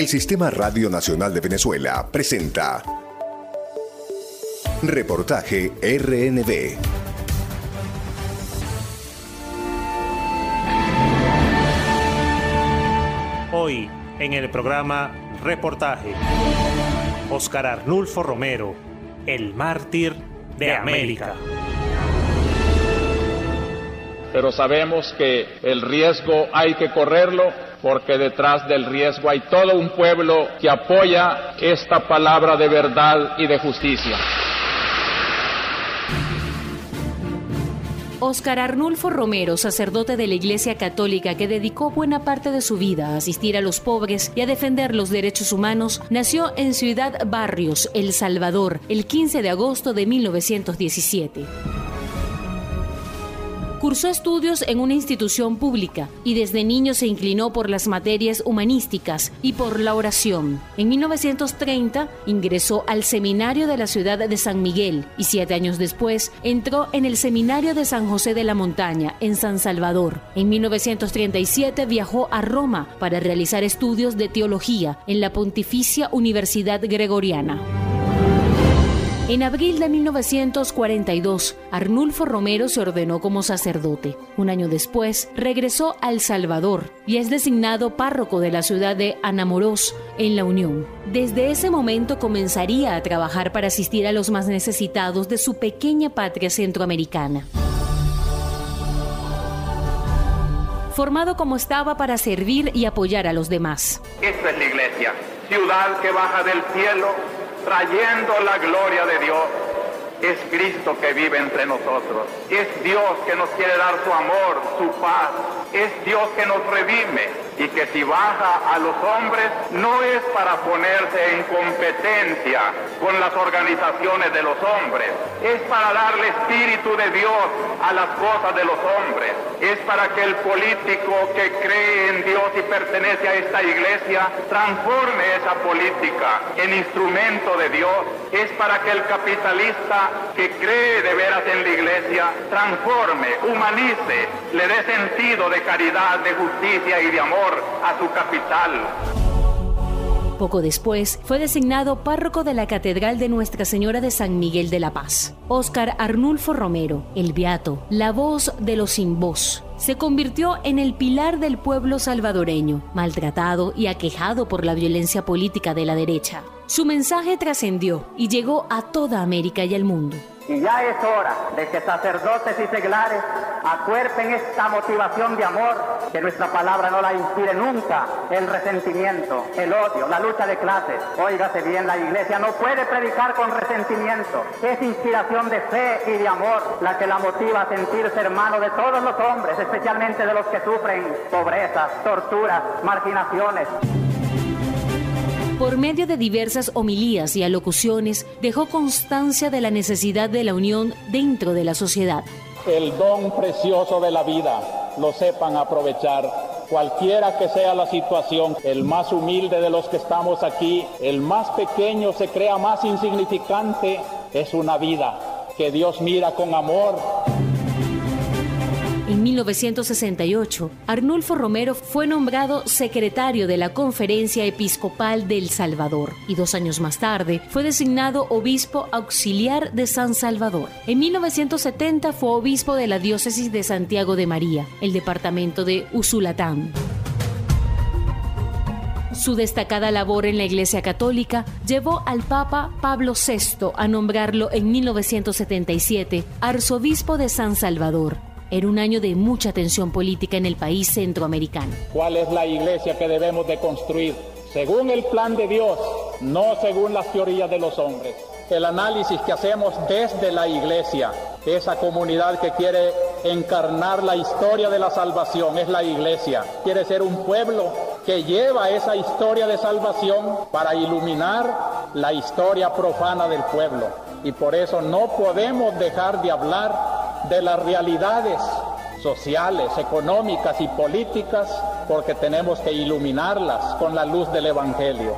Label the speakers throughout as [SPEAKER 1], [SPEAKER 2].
[SPEAKER 1] El Sistema Radio Nacional de Venezuela presenta Reportaje RNB.
[SPEAKER 2] Hoy, en el programa Reportaje, Oscar Arnulfo Romero, el mártir de América
[SPEAKER 3] pero sabemos que el riesgo hay que correrlo porque detrás del riesgo hay todo un pueblo que apoya esta palabra de verdad y de justicia.
[SPEAKER 4] Oscar Arnulfo Romero, sacerdote de la Iglesia Católica que dedicó buena parte de su vida a asistir a los pobres y a defender los derechos humanos, nació en Ciudad Barrios, El Salvador, el 15 de agosto de 1917. Cursó estudios en una institución pública y desde niño se inclinó por las materias humanísticas y por la oración. En 1930 ingresó al seminario de la ciudad de San Miguel y siete años después entró en el seminario de San José de la Montaña en San Salvador. En 1937 viajó a Roma para realizar estudios de teología en la Pontificia Universidad Gregoriana. En abril de 1942, Arnulfo Romero se ordenó como sacerdote. Un año después, regresó a El Salvador y es designado párroco de la ciudad de Anamorós, en la Unión. Desde ese momento comenzaría a trabajar para asistir a los más necesitados de su pequeña patria centroamericana. Formado como estaba para servir y apoyar a los demás.
[SPEAKER 5] Esta es la iglesia, ciudad que baja del cielo trayendo la gloria de Dios. Es Cristo que vive entre nosotros. Es Dios que nos quiere dar su amor, su paz. Es Dios que nos redime y que si baja a los hombres no es para ponerse en competencia con las organizaciones de los hombres, es para darle espíritu de Dios a las cosas de los hombres, es para que el político que cree en Dios y pertenece a esta iglesia transforme esa política en instrumento de Dios, es para que el capitalista que cree de veras en la iglesia transforme, humanice, le dé sentido de caridad, de justicia y de amor a su capital.
[SPEAKER 4] Poco después fue designado párroco de la Catedral de Nuestra Señora de San Miguel de la Paz. Óscar Arnulfo Romero, el Beato, la voz de los sin voz, se convirtió en el pilar del pueblo salvadoreño, maltratado y aquejado por la violencia política de la derecha. Su mensaje trascendió y llegó a toda América y el mundo.
[SPEAKER 6] Y ya es hora de que sacerdotes y seglares acuerpen esta motivación de amor, que nuestra palabra no la inspire nunca el resentimiento, el odio, la lucha de clases. Óigase bien, la iglesia no puede predicar con resentimiento. Es inspiración de fe y de amor la que la motiva a sentirse hermano de todos los hombres, especialmente de los que sufren pobrezas, torturas, marginaciones
[SPEAKER 4] por medio de diversas homilías y alocuciones, dejó constancia de la necesidad de la unión dentro de la sociedad.
[SPEAKER 3] El don precioso de la vida lo sepan aprovechar. Cualquiera que sea la situación, el más humilde de los que estamos aquí, el más pequeño se crea más insignificante, es una vida que Dios mira con amor
[SPEAKER 4] en 1968, Arnulfo Romero fue nombrado secretario de la Conferencia Episcopal del Salvador y dos años más tarde fue designado obispo auxiliar de San Salvador. En 1970 fue obispo de la diócesis de Santiago de María, el departamento de Usulatán. Su destacada labor en la Iglesia Católica llevó al Papa Pablo VI a nombrarlo en 1977 arzobispo de San Salvador era un año de mucha tensión política en el país centroamericano.
[SPEAKER 3] ¿Cuál es la iglesia que debemos de construir? Según el plan de Dios, no según las teorías de los hombres. El análisis que hacemos desde la iglesia, esa comunidad que quiere encarnar la historia de la salvación, es la iglesia. Quiere ser un pueblo que lleva esa historia de salvación para iluminar la historia profana del pueblo. Y por eso no podemos dejar de hablar de las realidades sociales, económicas y políticas, porque tenemos que iluminarlas con la luz del Evangelio.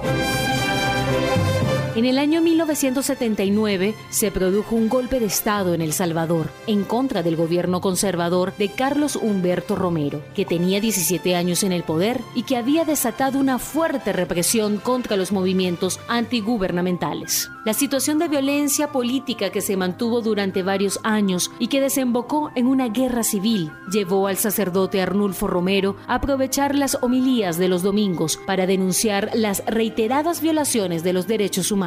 [SPEAKER 4] En el año 1979 se produjo un golpe de Estado en El Salvador en contra del gobierno conservador de Carlos Humberto Romero, que tenía 17 años en el poder y que había desatado una fuerte represión contra los movimientos antigubernamentales. La situación de violencia política que se mantuvo durante varios años y que desembocó en una guerra civil llevó al sacerdote Arnulfo Romero a aprovechar las homilías de los domingos para denunciar las reiteradas violaciones de los derechos humanos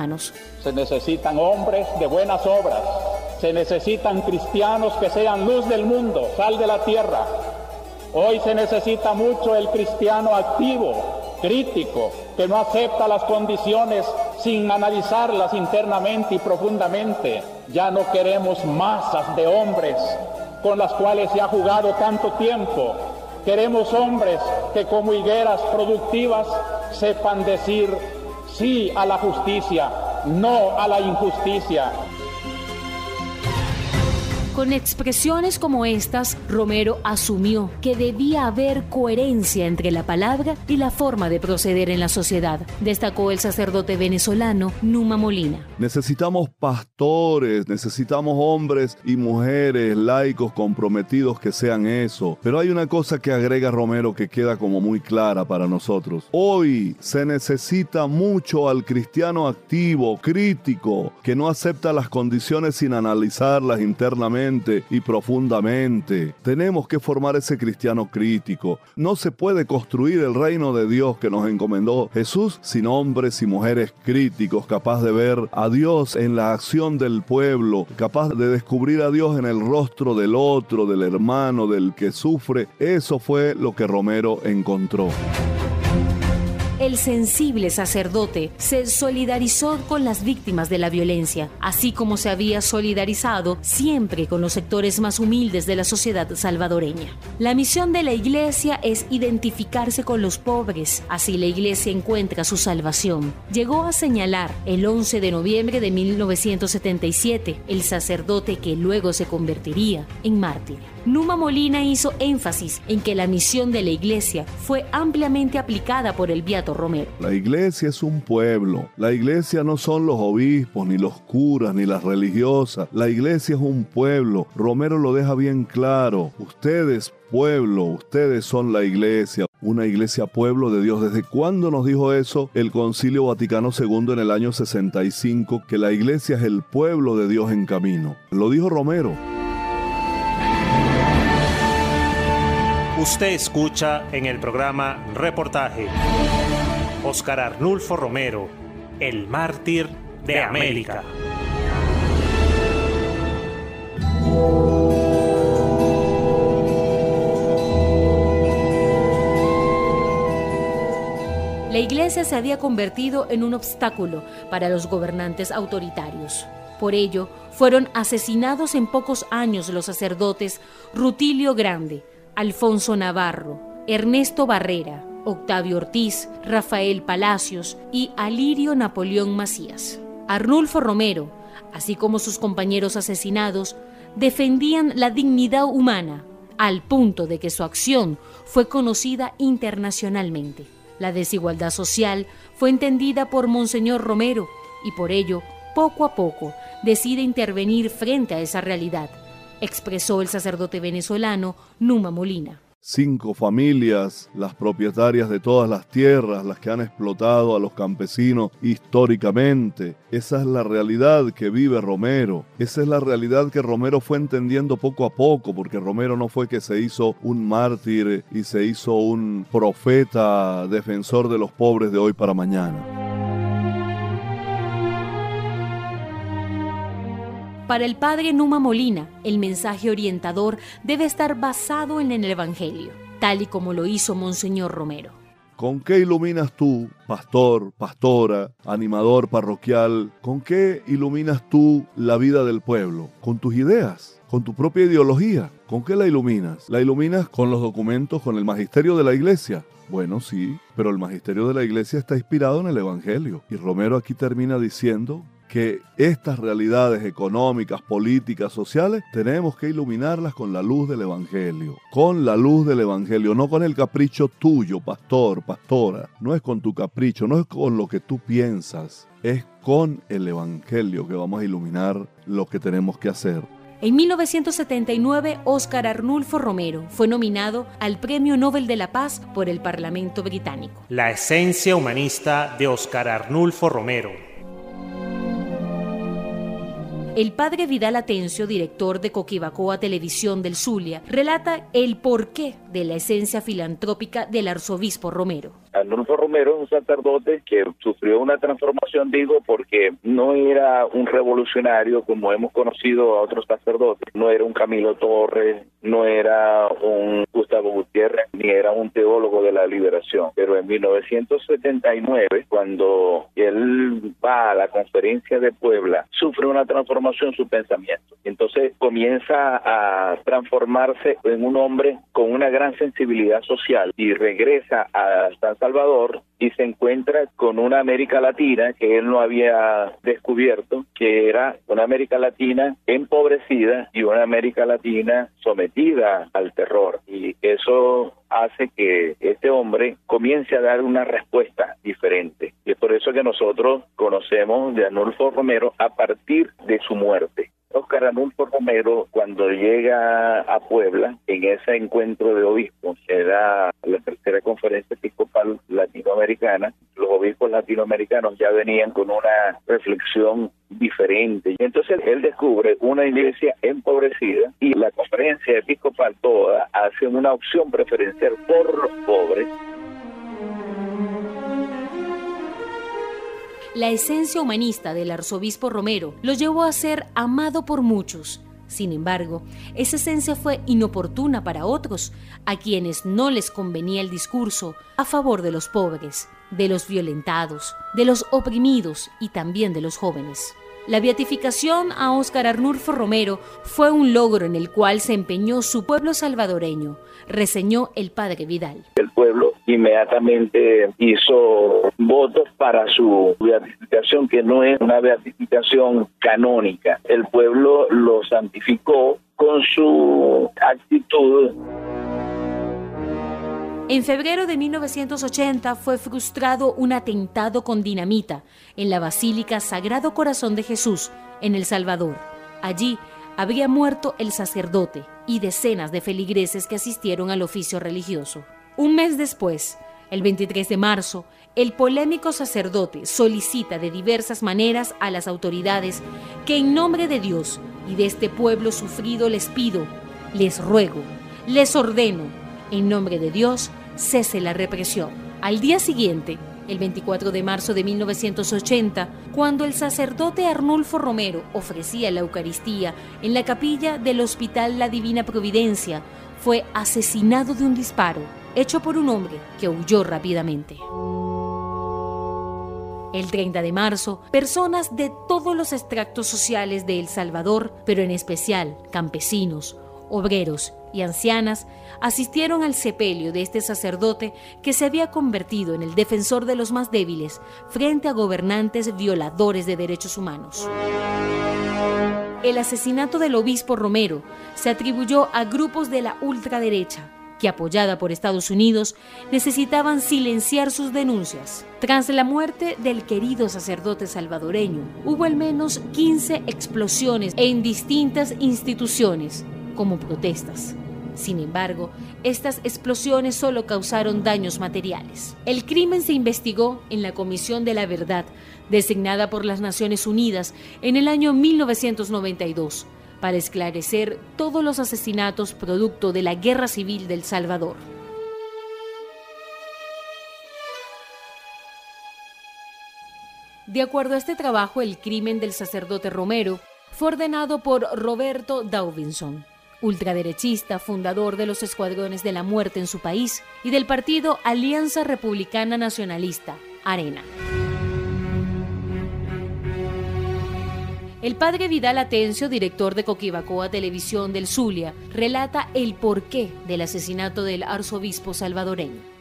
[SPEAKER 3] se necesitan hombres de buenas obras. Se necesitan cristianos que sean luz del mundo, sal de la tierra. Hoy se necesita mucho el cristiano activo, crítico, que no acepta las condiciones sin analizarlas internamente y profundamente. Ya no queremos masas de hombres con las cuales se ha jugado tanto tiempo. Queremos hombres que como higueras productivas sepan decir sí a la justicia, no a la injusticia.
[SPEAKER 4] Con expresiones como estas, Romero asumió que debía haber coherencia entre la palabra y la forma de proceder en la sociedad, destacó el sacerdote venezolano Numa Molina.
[SPEAKER 7] Necesitamos pastores, necesitamos hombres y mujeres laicos comprometidos que sean eso. Pero hay una cosa que agrega Romero que queda como muy clara para nosotros. Hoy se necesita mucho al cristiano activo, crítico, que no acepta las condiciones sin analizarlas internamente y profundamente. Tenemos que formar ese cristiano crítico. No se puede construir el reino de Dios que nos encomendó Jesús sin hombres y mujeres críticos, capaz de ver a Dios en la acción del pueblo, capaz de descubrir a Dios en el rostro del otro, del hermano, del que sufre. Eso fue lo que Romero encontró.
[SPEAKER 4] El sensible sacerdote se solidarizó con las víctimas de la violencia, así como se había solidarizado siempre con los sectores más humildes de la sociedad salvadoreña. La misión de la iglesia es identificarse con los pobres, así la iglesia encuentra su salvación. Llegó a señalar el 11 de noviembre de 1977 el sacerdote que luego se convertiría en mártir. Numa Molina hizo énfasis en que la misión de la iglesia fue ampliamente aplicada por el Beato Romero.
[SPEAKER 7] La iglesia es un pueblo. La iglesia no son los obispos, ni los curas, ni las religiosas. La iglesia es un pueblo. Romero lo deja bien claro. Ustedes, pueblo, ustedes son la iglesia, una iglesia pueblo de Dios. ¿Desde cuándo nos dijo eso el Concilio Vaticano II en el año 65? Que la iglesia es el pueblo de Dios en camino. Lo dijo Romero.
[SPEAKER 2] Usted escucha en el programa Reportaje Oscar Arnulfo Romero, el mártir de América.
[SPEAKER 4] La iglesia se había convertido en un obstáculo para los gobernantes autoritarios. Por ello, fueron asesinados en pocos años los sacerdotes Rutilio Grande, Alfonso Navarro, Ernesto Barrera, Octavio Ortiz, Rafael Palacios y Alirio Napoleón Macías. Arnulfo Romero, así como sus compañeros asesinados, defendían la dignidad humana al punto de que su acción fue conocida internacionalmente. La desigualdad social fue entendida por Monseñor Romero y por ello, poco a poco, decide intervenir frente a esa realidad expresó el sacerdote venezolano Numa Molina.
[SPEAKER 7] Cinco familias, las propietarias de todas las tierras, las que han explotado a los campesinos históricamente. Esa es la realidad que vive Romero. Esa es la realidad que Romero fue entendiendo poco a poco, porque Romero no fue que se hizo un mártir y se hizo un profeta defensor de los pobres de hoy para mañana.
[SPEAKER 4] Para el padre Numa Molina, el mensaje orientador debe estar basado en el Evangelio, tal y como lo hizo Monseñor Romero.
[SPEAKER 7] ¿Con qué iluminas tú, pastor, pastora, animador parroquial? ¿Con qué iluminas tú la vida del pueblo? ¿Con tus ideas? ¿Con tu propia ideología? ¿Con qué la iluminas? ¿La iluminas con los documentos, con el magisterio de la iglesia? Bueno, sí, pero el magisterio de la iglesia está inspirado en el Evangelio. Y Romero aquí termina diciendo que estas realidades económicas, políticas, sociales, tenemos que iluminarlas con la luz del Evangelio. Con la luz del Evangelio, no con el capricho tuyo, pastor, pastora. No es con tu capricho, no es con lo que tú piensas. Es con el Evangelio que vamos a iluminar lo que tenemos que hacer.
[SPEAKER 4] En 1979, Óscar Arnulfo Romero fue nominado al Premio Nobel de la Paz por el Parlamento británico.
[SPEAKER 2] La esencia humanista de Óscar Arnulfo Romero.
[SPEAKER 4] El padre Vidal Atencio, director de Coquibacoa Televisión del Zulia, relata el porqué de la esencia filantrópica del arzobispo Romero.
[SPEAKER 8] Arnulfo Romero es un sacerdote que sufrió una transformación, digo, porque no era un revolucionario como hemos conocido a otros sacerdotes, no era un Camilo Torres, no era un Gustavo Gutiérrez, ni era un teólogo de la liberación. Pero en 1979, cuando él va a la conferencia de Puebla, sufre una transformación en su pensamiento. Entonces comienza a transformarse en un hombre con una gran sensibilidad social y regresa a San Salvador y se encuentra con una América Latina que él no había descubierto, que era una América Latina empobrecida y una América Latina sometida al terror. Y eso hace que este hombre comience a dar una respuesta diferente. Y es por eso que nosotros conocemos de Arnulfo Romero a partir de su muerte. Oscar Anulfo Romero, cuando llega a Puebla, en ese encuentro de obispos, que era la tercera conferencia episcopal latinoamericana, los obispos latinoamericanos ya venían con una reflexión diferente. Entonces él descubre una iglesia empobrecida y la conferencia episcopal toda hace una opción preferencial por los pobres
[SPEAKER 4] La esencia humanista del arzobispo Romero lo llevó a ser amado por muchos. Sin embargo, esa esencia fue inoportuna para otros, a quienes no les convenía el discurso a favor de los pobres, de los violentados, de los oprimidos y también de los jóvenes. La beatificación a Óscar Arnulfo Romero fue un logro en el cual se empeñó su pueblo salvadoreño, reseñó el padre Vidal.
[SPEAKER 8] El pueblo inmediatamente hizo votos para su beatificación, que no es una beatificación canónica. El pueblo lo santificó con su actitud
[SPEAKER 4] en febrero de 1980 fue frustrado un atentado con dinamita en la Basílica Sagrado Corazón de Jesús, en El Salvador. Allí habría muerto el sacerdote y decenas de feligreses que asistieron al oficio religioso. Un mes después, el 23 de marzo, el polémico sacerdote solicita de diversas maneras a las autoridades que en nombre de Dios y de este pueblo sufrido les pido, les ruego, les ordeno en nombre de Dios, cese la represión. Al día siguiente, el 24 de marzo de 1980, cuando el sacerdote Arnulfo Romero ofrecía la Eucaristía en la capilla del Hospital La Divina Providencia, fue asesinado de un disparo hecho por un hombre que huyó rápidamente. El 30 de marzo, personas de todos los extractos sociales de El Salvador, pero en especial campesinos, obreros y ancianas asistieron al sepelio de este sacerdote que se había convertido en el defensor de los más débiles frente a gobernantes violadores de derechos humanos. El asesinato del obispo Romero se atribuyó a grupos de la ultraderecha que apoyada por Estados Unidos necesitaban silenciar sus denuncias. Tras la muerte del querido sacerdote salvadoreño, hubo al menos 15 explosiones en distintas instituciones como protestas. Sin embargo, estas explosiones solo causaron daños materiales. El crimen se investigó en la Comisión de la Verdad, designada por las Naciones Unidas en el año 1992, para esclarecer todos los asesinatos producto de la Guerra Civil del Salvador. De acuerdo a este trabajo, el crimen del sacerdote Romero fue ordenado por Roberto Daubinson, ultraderechista, fundador de los Escuadrones de la Muerte en su país y del partido Alianza Republicana Nacionalista, Arena. El padre Vidal Atencio, director de Coquibacoa Televisión del Zulia, relata el porqué del asesinato del arzobispo salvadoreño.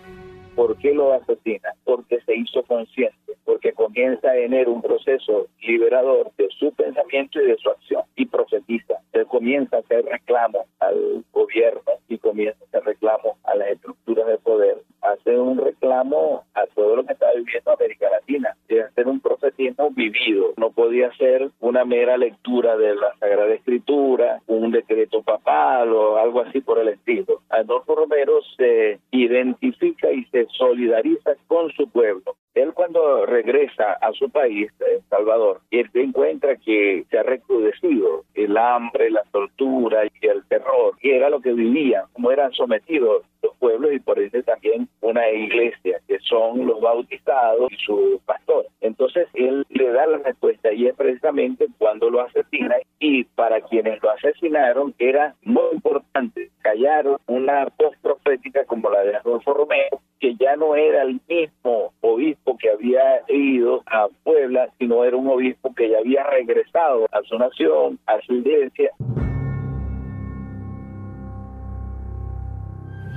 [SPEAKER 8] ¿Por qué lo asesina? Porque se hizo consciente, porque comienza a tener un proceso liberador de su pensamiento y de su acción y profetiza. Él comienza a hacer reclamo al gobierno y comienza a hacer reclamo a las estructuras de poder. Hace un reclamo a todo lo que está viviendo América Latina. Hacer un profetismo vivido. No podía ser una mera lectura de la Sagrada Escritura, un decreto papal o algo así por el estilo. Adolfo Romero se identifica y se solidariza con su pueblo. Él cuando regresa a su país, El Salvador, él encuentra que se ha recrudecido el hambre, la tortura y el terror, y era lo que vivían, como eran sometidos los pueblos y por eso también una iglesia, que son los bautizados y su pastor. Entonces él le da la respuesta y es precisamente cuando lo asesina y para quienes lo asesinaron era muy importante callar una voz profética como la de Adolfo Romero, que ya no era el mismo obispo que había ido a Puebla, sino era un obispo que ya había regresado a su nación, a su iglesia.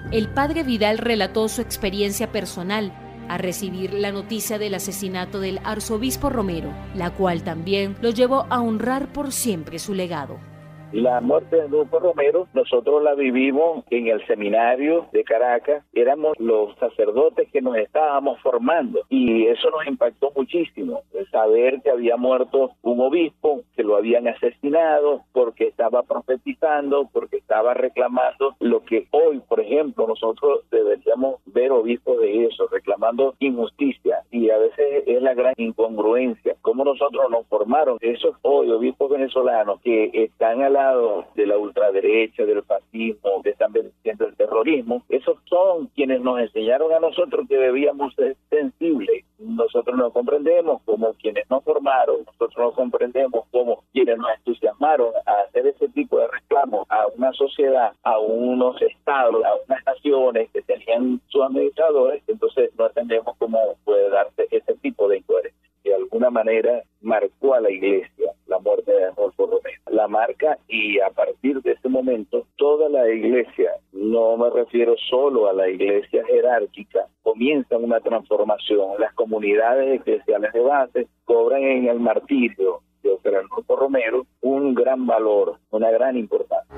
[SPEAKER 4] El padre Vidal relató su experiencia personal a recibir la noticia del asesinato del arzobispo Romero, la cual también lo llevó a honrar por siempre su legado.
[SPEAKER 8] La muerte de Adolfo Romero, nosotros la vivimos en el seminario de Caracas. Éramos los sacerdotes que nos estábamos formando y eso nos impactó muchísimo. Saber que había muerto un obispo, que lo habían asesinado porque estaba profetizando, porque estaba reclamando lo que hoy, por ejemplo, nosotros deberíamos ver obispos de eso, reclamando injusticia. Y a veces es la gran incongruencia. Cómo nosotros nos formaron esos hoy obispos venezolanos que están a de la ultraderecha, del fascismo, que están venciendo el terrorismo, esos son quienes nos enseñaron a nosotros que debíamos ser sensibles. Nosotros no comprendemos como quienes nos formaron, nosotros no comprendemos como quienes nos entusiasmaron a hacer ese tipo de reclamos a una sociedad, a unos estados, a unas naciones que tenían sus administradores, entonces no entendemos cómo puede darse ese tipo de incoherencia. De alguna manera marcó a la iglesia la muerte de Adolfo Romero. Y a partir de ese momento toda la iglesia, no me refiero solo a la iglesia jerárquica, comienza una transformación. Las comunidades eclesiales de base cobran en el martirio de Adolfo Romero un gran valor, una gran importancia.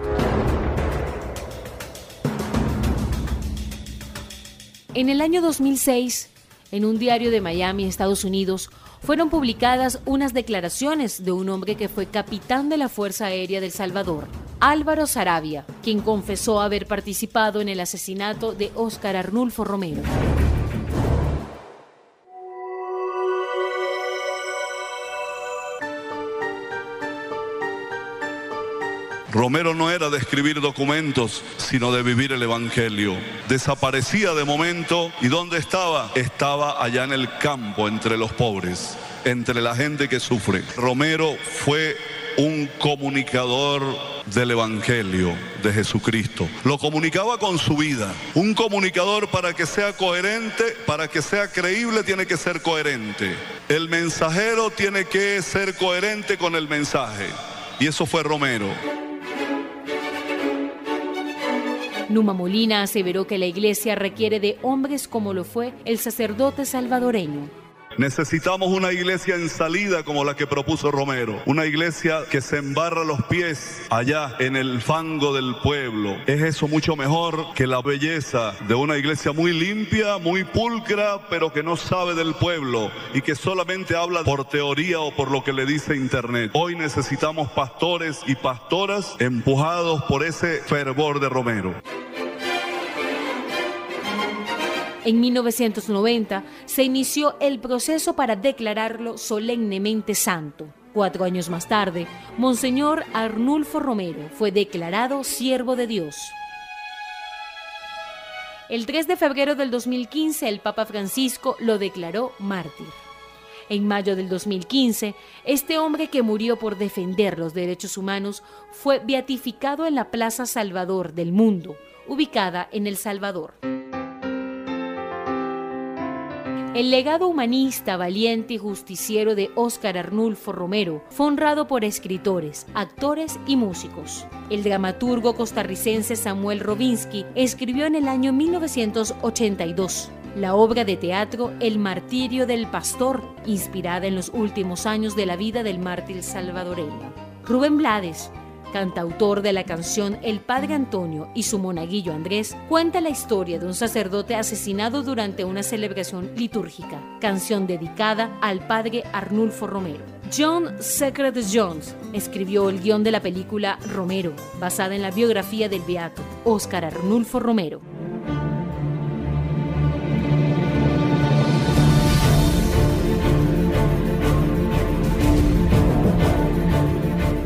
[SPEAKER 4] En el año 2006, en un diario de Miami, Estados Unidos, fueron publicadas unas declaraciones de un hombre que fue capitán de la Fuerza Aérea del Salvador, Álvaro Sarabia, quien confesó haber participado en el asesinato de Óscar Arnulfo Romero.
[SPEAKER 7] Romero no era de escribir documentos, sino de vivir el Evangelio. Desaparecía de momento y ¿dónde estaba? Estaba allá en el campo, entre los pobres, entre la gente que sufre. Romero fue un comunicador del Evangelio de Jesucristo. Lo comunicaba con su vida. Un comunicador para que sea coherente, para que sea creíble, tiene que ser coherente. El mensajero tiene que ser coherente con el mensaje. Y eso fue Romero.
[SPEAKER 4] Numa Molina aseveró que la iglesia requiere de hombres como lo fue el sacerdote salvadoreño.
[SPEAKER 7] Necesitamos una iglesia en salida como la que propuso Romero. Una iglesia que se embarra los pies allá en el fango del pueblo. Es eso mucho mejor que la belleza de una iglesia muy limpia, muy pulcra, pero que no sabe del pueblo y que solamente habla por teoría o por lo que le dice Internet. Hoy necesitamos pastores y pastoras empujados por ese fervor de Romero.
[SPEAKER 4] En 1990 se inició el proceso para declararlo solemnemente santo. Cuatro años más tarde, Monseñor Arnulfo Romero fue declarado siervo de Dios. El 3 de febrero del 2015 el Papa Francisco lo declaró mártir. En mayo del 2015, este hombre que murió por defender los derechos humanos fue beatificado en la Plaza Salvador del Mundo, ubicada en El Salvador. El legado humanista, valiente y justiciero de Óscar Arnulfo Romero fue honrado por escritores, actores y músicos. El dramaturgo costarricense Samuel Robinsky escribió en el año 1982 la obra de teatro El martirio del pastor, inspirada en los últimos años de la vida del mártir salvadoreño. Rubén Blades, cantautor de la canción El Padre Antonio y su monaguillo Andrés, cuenta la historia de un sacerdote asesinado durante una celebración litúrgica, canción dedicada al Padre Arnulfo Romero. John Secret Jones escribió el guion de la película Romero, basada en la biografía del beato Óscar Arnulfo Romero.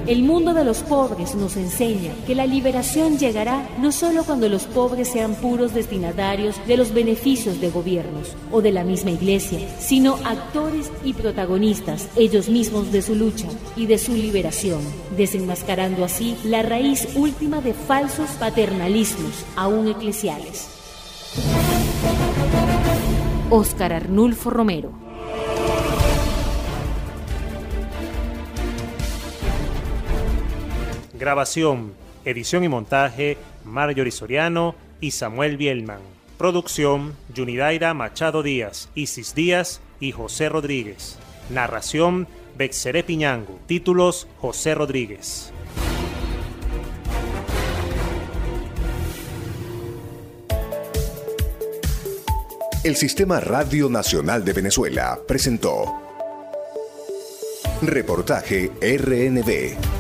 [SPEAKER 4] El mundo de los pobres nos enseña que la liberación llegará no solo cuando los pobres sean puros destinatarios de los beneficios de gobiernos o de la misma iglesia, sino actores y protagonistas ellos mismos de su lucha y de su liberación, desenmascarando así la raíz última de falsos paternalismos, aún eclesiales. Óscar Arnulfo Romero
[SPEAKER 2] Grabación, edición y montaje, Marjorie Soriano y Samuel Bielman. Producción, Yunidaira Machado Díaz, Isis Díaz y José Rodríguez. Narración, Bexeré Piñango. Títulos, José Rodríguez.
[SPEAKER 1] El Sistema Radio Nacional de Venezuela presentó Reportaje RNB.